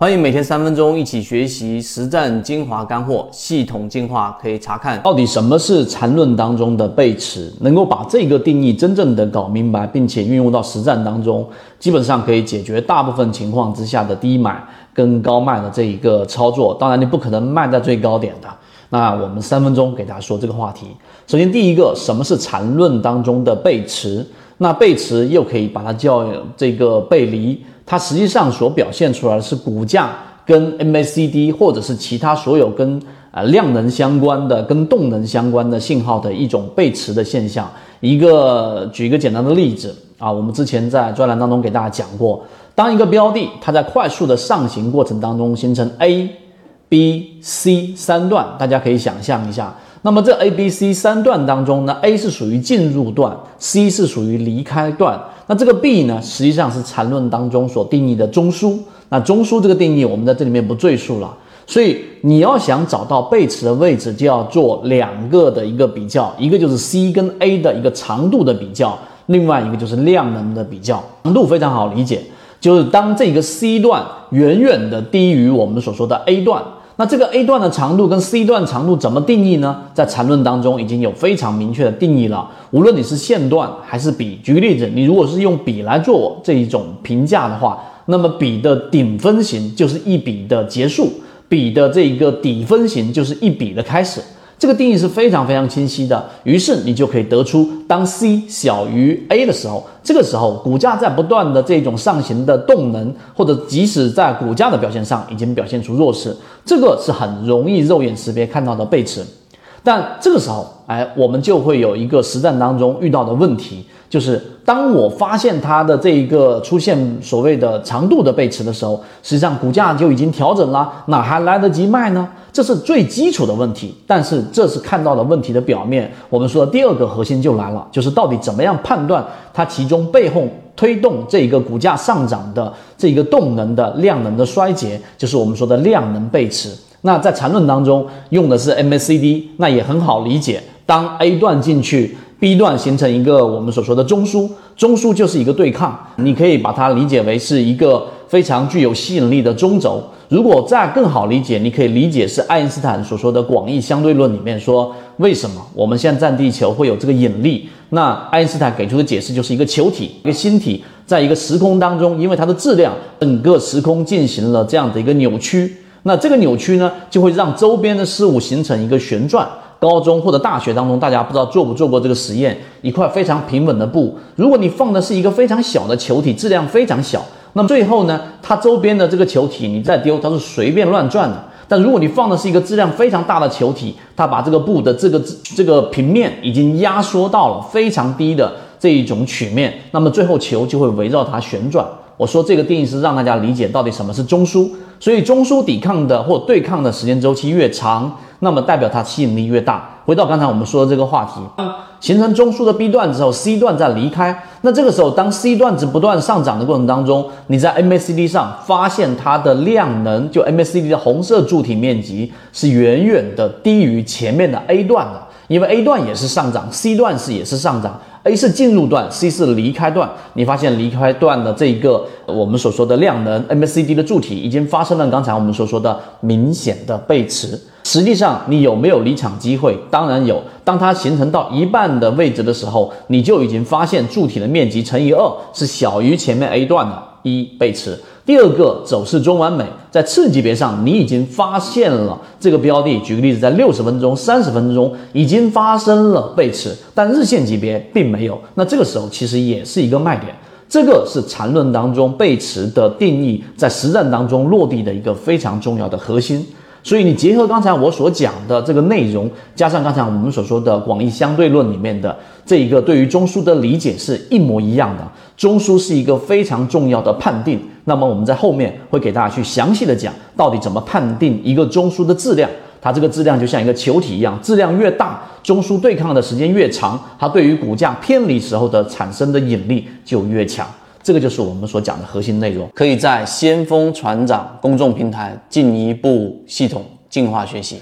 欢迎每天三分钟一起学习实战精华干货，系统进化可以查看到底什么是缠论当中的背驰，能够把这个定义真正的搞明白，并且运用到实战当中，基本上可以解决大部分情况之下的低买跟高卖的这一个操作。当然，你不可能卖在最高点的。那我们三分钟给大家说这个话题。首先，第一个，什么是缠论当中的背驰？那背驰又可以把它叫这个背离。它实际上所表现出来的是股价跟 MACD 或者是其他所有跟呃量能相关的、跟动能相关的信号的一种背驰的现象。一个举一个简单的例子啊，我们之前在专栏当中给大家讲过，当一个标的它在快速的上行过程当中形成 A、B、C 三段，大家可以想象一下。那么这 A、B、C 三段当中呢，A 是属于进入段，C 是属于离开段。那这个 B 呢，实际上是缠论当中所定义的中枢。那中枢这个定义，我们在这里面不赘述了。所以你要想找到背驰的位置，就要做两个的一个比较，一个就是 C 跟 A 的一个长度的比较，另外一个就是量能的比较。长度非常好理解，就是当这个 C 段远远的低于我们所说的 A 段。那这个 A 段的长度跟 C 段长度怎么定义呢？在缠论当中已经有非常明确的定义了。无论你是线段还是笔，举个例子，你如果是用笔来做这一种评价的话，那么笔的顶分型就是一笔的结束，笔的这一个底分型就是一笔的开始。这个定义是非常非常清晰的，于是你就可以得出，当 C 小于 A 的时候，这个时候股价在不断的这种上行的动能，或者即使在股价的表现上已经表现出弱势，这个是很容易肉眼识别看到的背驰。但这个时候，哎，我们就会有一个实战当中遇到的问题。就是当我发现它的这一个出现所谓的长度的背驰的时候，实际上股价就已经调整了，哪还来得及卖呢？这是最基础的问题。但是这是看到了问题的表面。我们说第二个核心就来了，就是到底怎么样判断它其中背后推动这一个股价上涨的这一个动能的量能的衰竭，就是我们说的量能背驰。那在缠论当中用的是 MACD，那也很好理解。当 A 段进去。B 段形成一个我们所说的中枢，中枢就是一个对抗，你可以把它理解为是一个非常具有吸引力的中轴。如果再更好理解，你可以理解是爱因斯坦所说的广义相对论里面说，为什么我们现在站地球会有这个引力？那爱因斯坦给出的解释就是一个球体，一个星体，在一个时空当中，因为它的质量，整个时空进行了这样的一个扭曲，那这个扭曲呢，就会让周边的事物形成一个旋转。高中或者大学当中，大家不知道做不做过这个实验？一块非常平稳的布，如果你放的是一个非常小的球体，质量非常小，那么最后呢，它周边的这个球体你再丢，它是随便乱转的。但如果你放的是一个质量非常大的球体，它把这个布的这个这个平面已经压缩到了非常低的这一种曲面，那么最后球就会围绕它旋转。我说这个定义是让大家理解到底什么是中枢，所以中枢抵抗的或对抗的时间周期越长。那么代表它吸引力越大。回到刚才我们说的这个话题，形成中枢的 B 段之后，C 段再离开。那这个时候，当 C 段值不断上涨的过程当中，你在 MACD 上发现它的量能，就 MACD 的红色柱体面积是远远的低于前面的 A 段的，因为 A 段也是上涨，C 段是也是上涨。A 是进入段，C 是离开段。你发现离开段的这一个我们所说的量能 MACD 的柱体已经发生了刚才我们所说的明显的背驰。实际上，你有没有离场机会？当然有。当它形成到一半的位置的时候，你就已经发现柱体的面积乘以二是小于前面 A 段的，一背驰。第二个走势中完美，在次级别上，你已经发现了这个标的。举个例子，在六十分钟、三十分钟已经发生了背驰，但日线级别并没有。那这个时候其实也是一个卖点。这个是缠论当中背驰的定义，在实战当中落地的一个非常重要的核心。所以你结合刚才我所讲的这个内容，加上刚才我们所说的广义相对论里面的这一个对于中枢的理解是一模一样的。中枢是一个非常重要的判定。那么我们在后面会给大家去详细的讲，到底怎么判定一个中枢的质量。它这个质量就像一个球体一样，质量越大，中枢对抗的时间越长，它对于股价偏离时候的产生的引力就越强。这个就是我们所讲的核心内容，可以在先锋船长公众平台进一步系统进化学习。